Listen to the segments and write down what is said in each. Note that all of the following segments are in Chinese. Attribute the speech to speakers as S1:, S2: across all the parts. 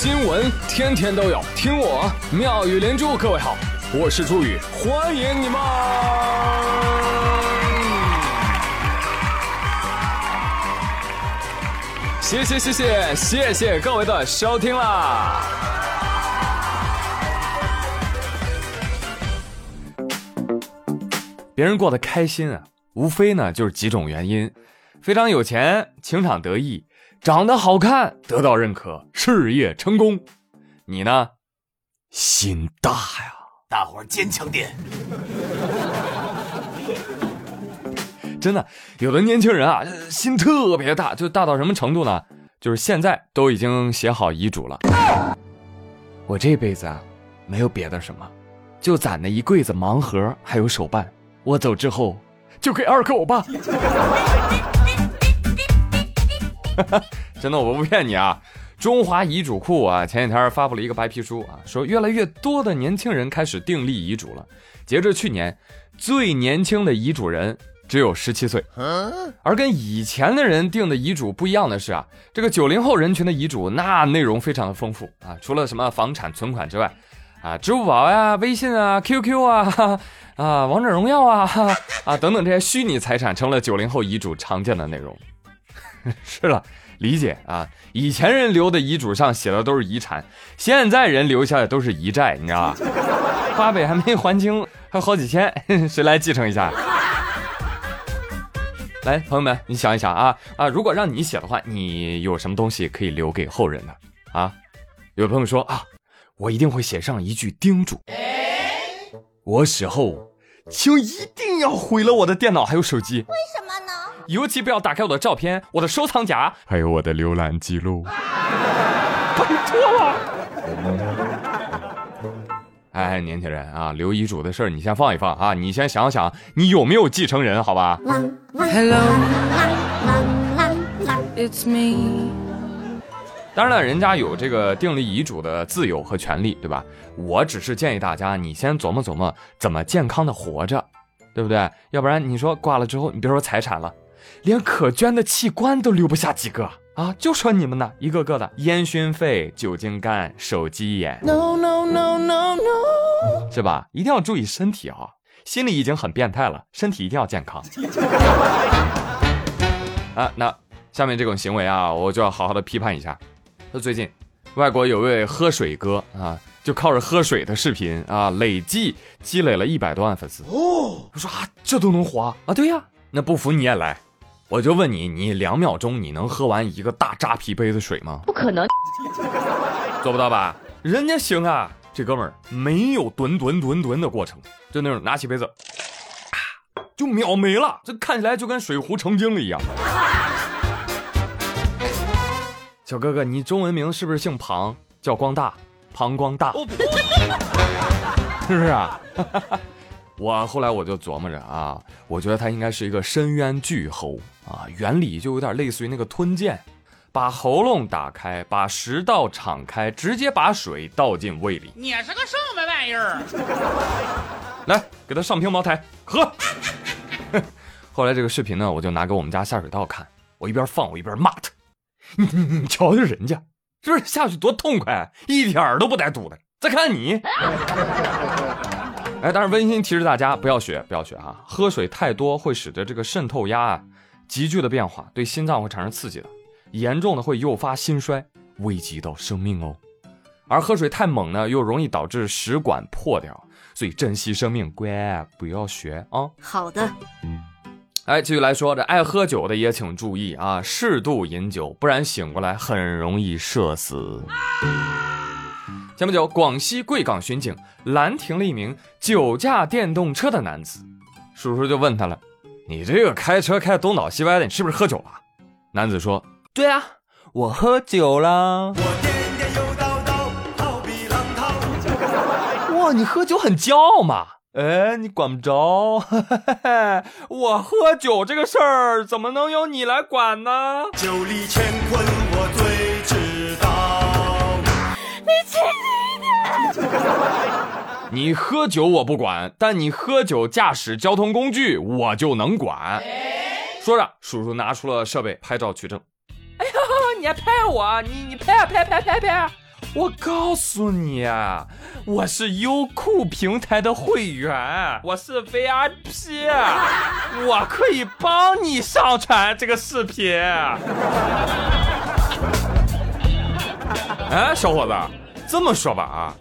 S1: 新闻天天都有，听我妙语连珠。各位好，我是朱宇，欢迎你们！谢谢谢谢谢谢各位的收听啦！别人过得开心啊，无非呢就是几种原因：非常有钱，情场得意。长得好看，得到认可，事业成功，你呢？心大呀！
S2: 大伙儿坚强点。
S1: 真的，有的年轻人啊，心特别大，就大到什么程度呢？就是现在都已经写好遗嘱了。我这辈子啊，没有别的什么，就攒那一柜子盲盒还有手办。我走之后，就给二狗吧。真的，我不骗你啊！中华遗嘱库啊，前几天发布了一个白皮书啊，说越来越多的年轻人开始订立遗嘱了。截至去年，最年轻的遗嘱人只有十七岁。而跟以前的人定的遗嘱不一样的是啊，这个九零后人群的遗嘱那内容非常的丰富啊，除了什么房产、存款之外，啊，支付宝呀、微信啊、QQ 啊、啊王者荣耀啊、啊等等这些虚拟财产，成了九零后遗嘱常见的内容。是了，理解啊。以前人留的遗嘱上写的都是遗产，现在人留下的都是遗债，你知道吧？花呗还没还清，还有好几千，谁来继承一下？来，朋友们，你想一想啊啊！如果让你写的话，你有什么东西可以留给后人的啊？有朋友说啊，我一定会写上一句叮嘱：我死后，请一定要毁了我的电脑还有手机。尤其不要打开我的照片、我的收藏夹，还有我的浏览记录。拜托了！哎，年轻人啊，留遗嘱的事儿你先放一放啊，你先想想你有没有继承人，好吧。当然了，人家有这个订立遗嘱的自由和权利，对吧？我只是建议大家，你先琢磨琢磨怎么健康的活着，对不对？要不然你说挂了之后，你别说财产了。连可捐的器官都留不下几个啊！就说你们呢，一个个的烟熏肺、酒精肝、手机眼，no no no no no，是吧？一定要注意身体啊！心里已经很变态了，身体一定要健康啊！那下面这种行为啊，我就要好好的批判一下。那最近，外国有位喝水哥啊，就靠着喝水的视频啊，累计积累了一百多万粉丝哦。我说啊，这都能火啊？对呀，那不服你也来。我就问你，你两秒钟你能喝完一个大扎啤杯子水吗？
S3: 不可能，
S1: 做不到吧？人家行啊，这哥们儿没有吨吨吨吨的过程，就那种拿起杯子，就秒没了，这看起来就跟水壶成精了一样。小哥哥，你中文名是不是姓庞？叫光大，庞光大，是不是啊？我后来我就琢磨着啊，我觉得他应该是一个深渊巨猴啊，原理就有点类似于那个吞剑，把喉咙打开，把食道敞开，直接把水倒进胃里。
S2: 你是个什么玩意儿？
S1: 来，给他上瓶茅台喝。后来这个视频呢，我就拿给我们家下水道看，我一边放我一边骂他，你你瞧瞧人家，是不是下去多痛快，一点儿都不带堵的。再看你。哎，但是温馨提示大家不要学，不要学哈！喝水太多会使得这个渗透压啊急剧的变化，对心脏会产生刺激的，严重的会诱发心衰，危及到生命哦。而喝水太猛呢，又容易导致食管破掉，所以珍惜生命，乖，不要学啊。
S3: 好的。
S1: 哎，继续来说，这爱喝酒的也请注意啊，适度饮酒，不然醒过来很容易社死。前不久，广西贵港巡警拦停了一名酒驾电动车的男子，叔叔就问他了：“你这个开车开东倒西歪的，你是不是喝酒了？”男子说：“对啊，我喝酒了。”哇，你喝酒很骄傲嘛？哎，你管不着。我喝酒这个事儿怎么能由你来管呢？酒里乾坤我最知道。你轻。你喝酒我不管，但你喝酒驾驶交通工具我就能管。说着，叔叔拿出了设备拍照取证。哎呀，你还拍我？你你拍啊拍拍拍拍！我告诉你啊，我是优酷平台的会员，我是 VIP，我可以帮你上传这个视频。哎，小伙子，这么说吧啊，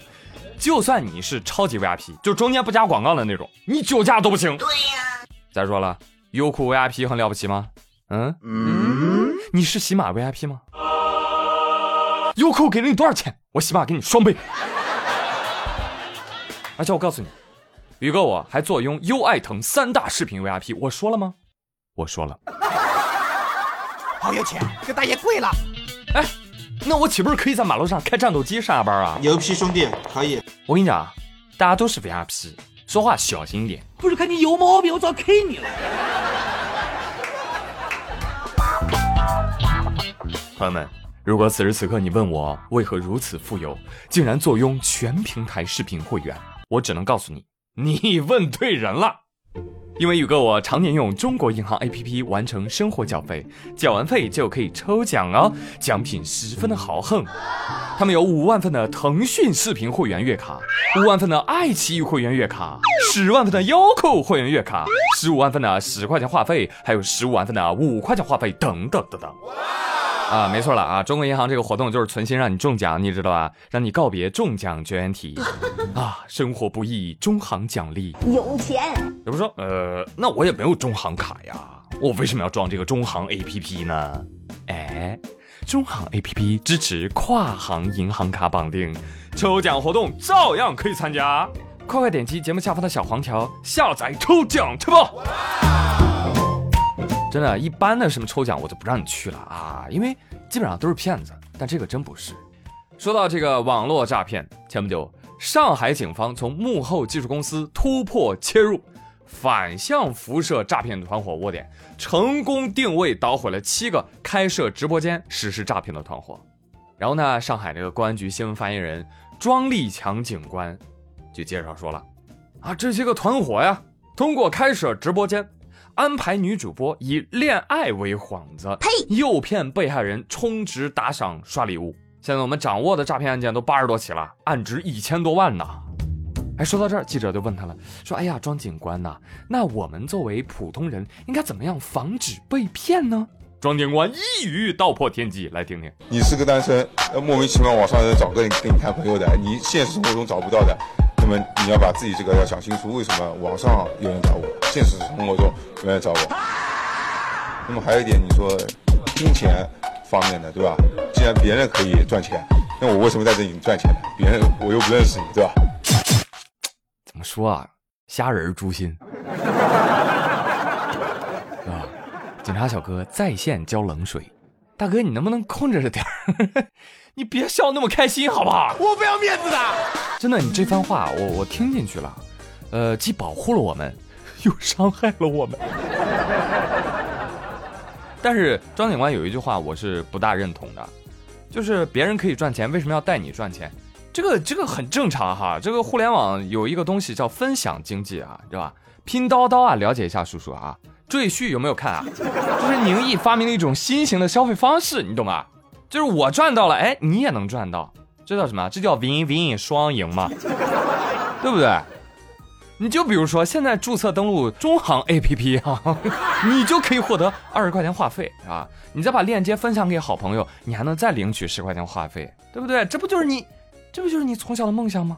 S1: 就算你是超级 VIP，就中间不加广告的那种，你酒驾都不行。对呀。再说了，优酷 VIP 很了不起吗？嗯嗯，你是喜马 VIP 吗？优酷给了你多少钱？我喜马给你双倍。而且我告诉你，宇哥我还坐拥优爱腾三大视频 VIP，我说了吗？我说了。
S2: 好有钱，这大爷跪了。
S1: 哎，那我岂不是可以在马路上开战斗机上下班啊？
S3: 牛批兄弟，可以。
S1: 我跟你讲，大家都是 VIP，说话小心一点。
S2: 不是看你有毛病，我早 K 你了。
S1: 朋友们，如果此时此刻你问我为何如此富有，竟然坐拥全平台视频会员，我只能告诉你，你问对人了。因为宇哥我常年用中国银行 APP 完成生活缴费，缴完费就可以抽奖哦，奖品十分的豪横。他们有五万份的腾讯视频会员月卡，五万份的爱奇艺会员月卡，十万份的优酷会员月卡，十五万份的十块钱话费，还有十五万份的五块钱话费，等等等等。啊，没错了啊！中国银行这个活动就是存心让你中奖，你知道吧？让你告别中奖绝缘体啊！生活不易，中行奖励
S4: 有钱。
S1: 有人说，呃，那我也没有中行卡呀，我为什么要装这个中行 APP 呢？哎，中行 APP 支持跨行银行卡绑定，抽奖活动照样可以参加。快快点击节目下方的小黄条，下载抽奖去吧！真的，一般的什么抽奖我就不让你去了啊，因为基本上都是骗子。但这个真不是。说到这个网络诈骗，前不久上海警方从幕后技术公司突破切入，反向辐射诈骗团伙窝点，成功定位捣毁了七个开设直播间实施诈骗的团伙。然后呢，上海这个公安局新闻发言人庄立强警官就介绍说了，啊，这些个团伙呀，通过开设直播间。安排女主播以恋爱为幌子，呸，诱骗被害人充值打赏刷礼物。现在我们掌握的诈骗案件都八十多起了，案值一千多万呢。哎，说到这儿，记者就问他了，说：“哎呀，庄警官呐，那我们作为普通人应该怎么样防止被骗呢？”庄警官一语道破天机，来听听。
S5: 你是个单身，莫名其妙网上人找个人跟你谈朋友的，你现实生活中找不到的。那么你要把自己这个要想清楚，为什么网上有人找我，现实生活中有人找我？那么还有一点，你说金钱方面的，对吧？既然别人可以赚钱，那我为什么在这里赚钱呢？别人我又不认识你，对吧？
S1: 怎么说啊？虾仁诛心，啊！警察小哥在线浇冷水，大哥你能不能控制着点儿？你别笑那么开心好不好？
S2: 我不要面子的。
S1: 真的，你这番话我我听进去了，呃，既保护了我们，又伤害了我们。但是张警官有一句话我是不大认同的，就是别人可以赚钱，为什么要带你赚钱？这个这个很正常哈。这个互联网有一个东西叫分享经济啊，对吧？拼叨叨啊，了解一下叔叔啊。赘婿有没有看啊？就是宁毅发明了一种新型的消费方式，你懂吗？就是我赚到了，哎，你也能赚到。这叫什么？这叫 win win 双赢嘛，对不对？你就比如说，现在注册登录中行 APP 啊，你就可以获得二十块钱话费啊。你再把链接分享给好朋友，你还能再领取十块钱话费，对不对？这不就是你，这不就是你从小的梦想吗？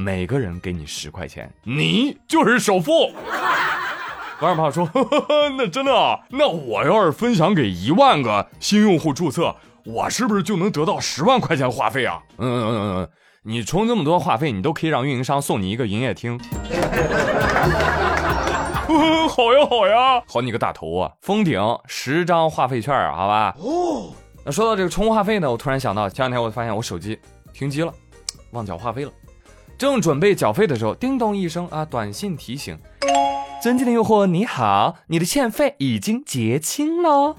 S1: 每个人给你十块钱，你就是首富。网友朋友说，呵呵呵，那真的啊？那我要是分享给一万个新用户注册。我是不是就能得到十万块钱话费啊？嗯嗯嗯嗯，你充这么多话费，你都可以让运营商送你一个营业厅。好呀好呀，好你个大头啊！封顶十张话费券，好吧？哦。那说到这个充话费呢，我突然想到，前两天我发现我手机停机了，忘缴话费了。正准备缴费的时候，叮咚一声啊，短信提醒：尊敬的用户你好，你的欠费已经结清了。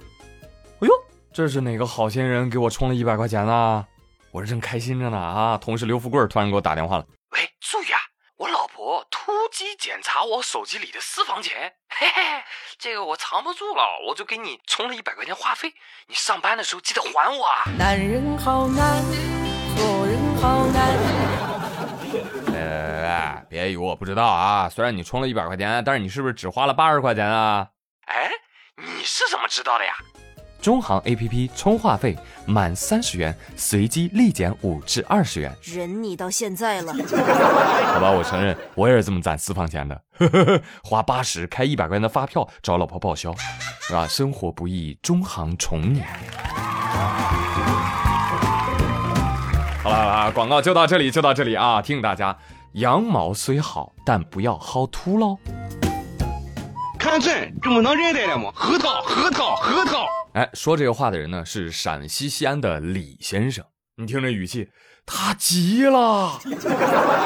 S1: 哎呦！这是哪个好心人给我充了一百块钱呢？我这正开心着呢啊！同事刘富贵突然给我打电话了，
S2: 喂，注意啊！我老婆突击检查我手机里的私房钱，嘿嘿，这个我藏不住了，我就给你充了一百块钱话费，你上班的时候记得还我啊！男人好难。
S3: 做人好难。
S1: 哎，别以为我不知道啊！虽然你充了一百块钱，但是你是不是只花了八十块钱啊？
S2: 哎，你是怎么知道的呀？
S1: 中行 APP 充话费满三十元，随机立减五至二十元。
S3: 忍你到现在了，
S1: 好吧，我承认，我也是这么攒私房钱的，花八十开一百块钱的发票找老婆报销，是吧？生活不易，中行宠你。好了好了，广告就到这里，就到这里啊！提醒大家，羊毛虽好，但不要薅秃喽。
S4: 看准，这么能认得了吗？核桃，核桃，核桃。
S1: 哎，说这个话的人呢是陕西西安的李先生，你听这语气，他急了。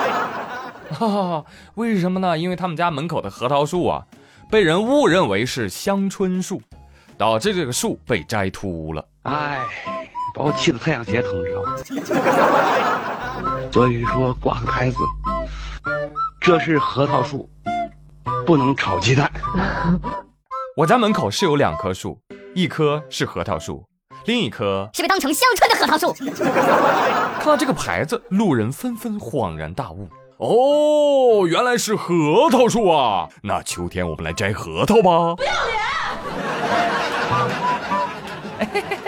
S1: 哈哈，为什么呢？因为他们家门口的核桃树啊，被人误认为是香椿树，导致这个树被摘秃了。
S4: 哎，把我气得太阳穴疼，知道吗？所以说挂个牌子，这是核桃树，不能炒鸡蛋。
S1: 我家门口是有两棵树，一棵是核桃树，另一棵
S6: 是被当成香椿的核桃树。
S1: 看到这个牌子，路人纷纷恍然大悟。哦，原来是核桃树啊！那秋天我们来摘核桃吧。不要
S2: 脸！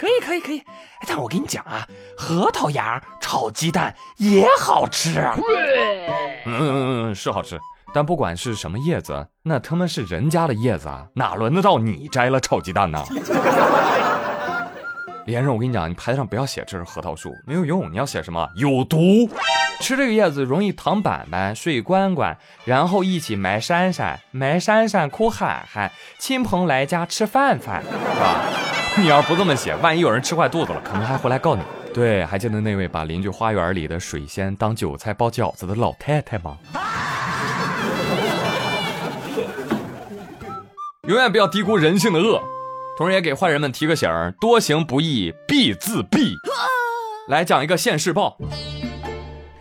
S2: 可以可以可以，但我跟你讲啊，核桃芽炒鸡蛋也好吃啊。
S1: 嗯嗯嗯，是好吃。但不管是什么叶子，那他妈是人家的叶子啊，哪轮得到你摘了炒鸡蛋呢？李先生，我跟你讲，你牌子上不要写这是核桃树，没有用。你要写什么？有毒，吃这个叶子容易躺板板、睡关关，然后一起埋山山，埋山山哭喊喊，亲朋来家吃饭饭，是吧？你要不这么写，万一有人吃坏肚子了，可能还回来告你。对，还记得那位把邻居花园里的水仙当韭菜包饺子的老太太吗？永远不要低估人性的恶，同时也给坏人们提个醒儿：多行不义必自毙。来讲一个现世报。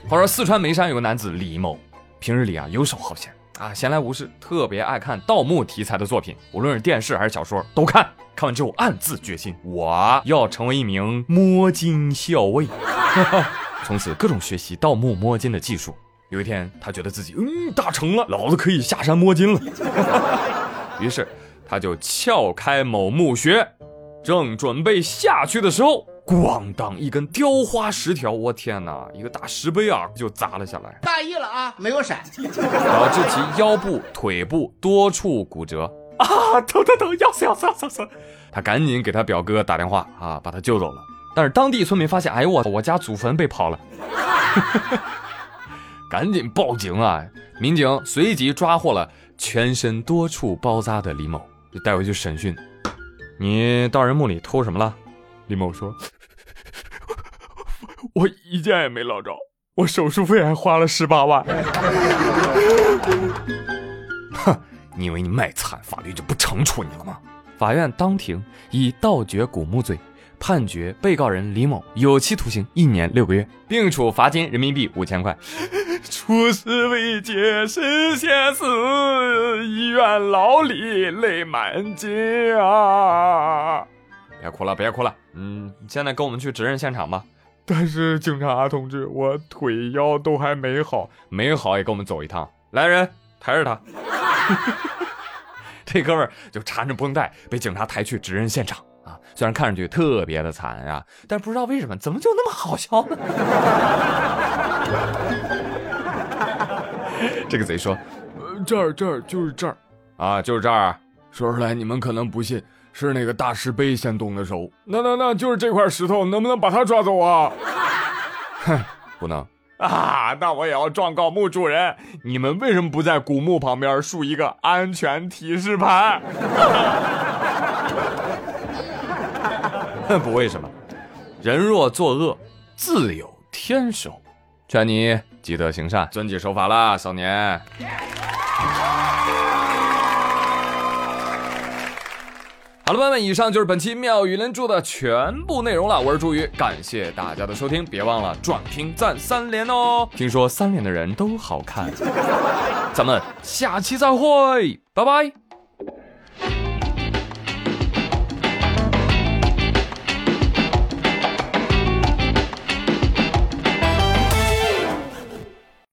S1: 话说四川眉山有个男子李某，平日里啊游手好闲啊，闲来无事，特别爱看盗墓题材的作品，无论是电视还是小说都看。看完之后暗自决心，我要成为一名摸金校尉，从此各种学习盗墓摸金的技术。有一天，他觉得自己嗯大成了，老子可以下山摸金了。于是。他就撬开某墓穴，正准备下去的时候，咣当一根雕花石条，我天哪，一个大石碑啊，就砸了下来。
S7: 大意了啊，没有闪，
S1: 导致其腰部、腿部多处骨折啊，疼疼疼，要死要死要死！他赶紧给他表哥打电话啊，把他救走了。但是当地村民发现，哎呦我我家祖坟被刨了，赶紧报警啊！民警随即抓获了全身多处包扎的李某。就带回去审讯，你到人墓里偷什么了？李某说：“我一件也没捞着，我手术费还花了十八万。”哼，你以为你卖惨，法律就不惩处你了吗？法院当庭以盗掘古墓罪。判决被告人李某有期徒刑一年六个月，并处罚金人民币五千块。出师未捷身先死，医院老李泪满襟啊！别哭了，别哭了。嗯，现在跟我们去指认现场吧。但是警察同志，我腿腰都还没好，没好也跟我们走一趟。来人，抬着他。这哥们儿就缠着绷带，被警察抬去指认现场啊。虽然看上去特别的惨啊，但不知道为什么，怎么就那么好笑呢？这个贼说：“这儿这儿就是这儿啊，就是这儿。说出来你们可能不信，是那个大石碑先动的手。那那那就是这块石头，能不能把它抓走啊？” 哼，不能啊！那我也要状告墓主人，你们为什么不在古墓旁边竖一个安全提示牌？不为什么，人若作恶，自有天收。劝你积德行善，遵纪守法啦，少年。好了，朋友们，以上就是本期妙语连珠的全部内容了。我是朱宇，感谢大家的收听，别忘了转评赞三连哦。听说三连的人都好看，咱们下期再会，拜拜。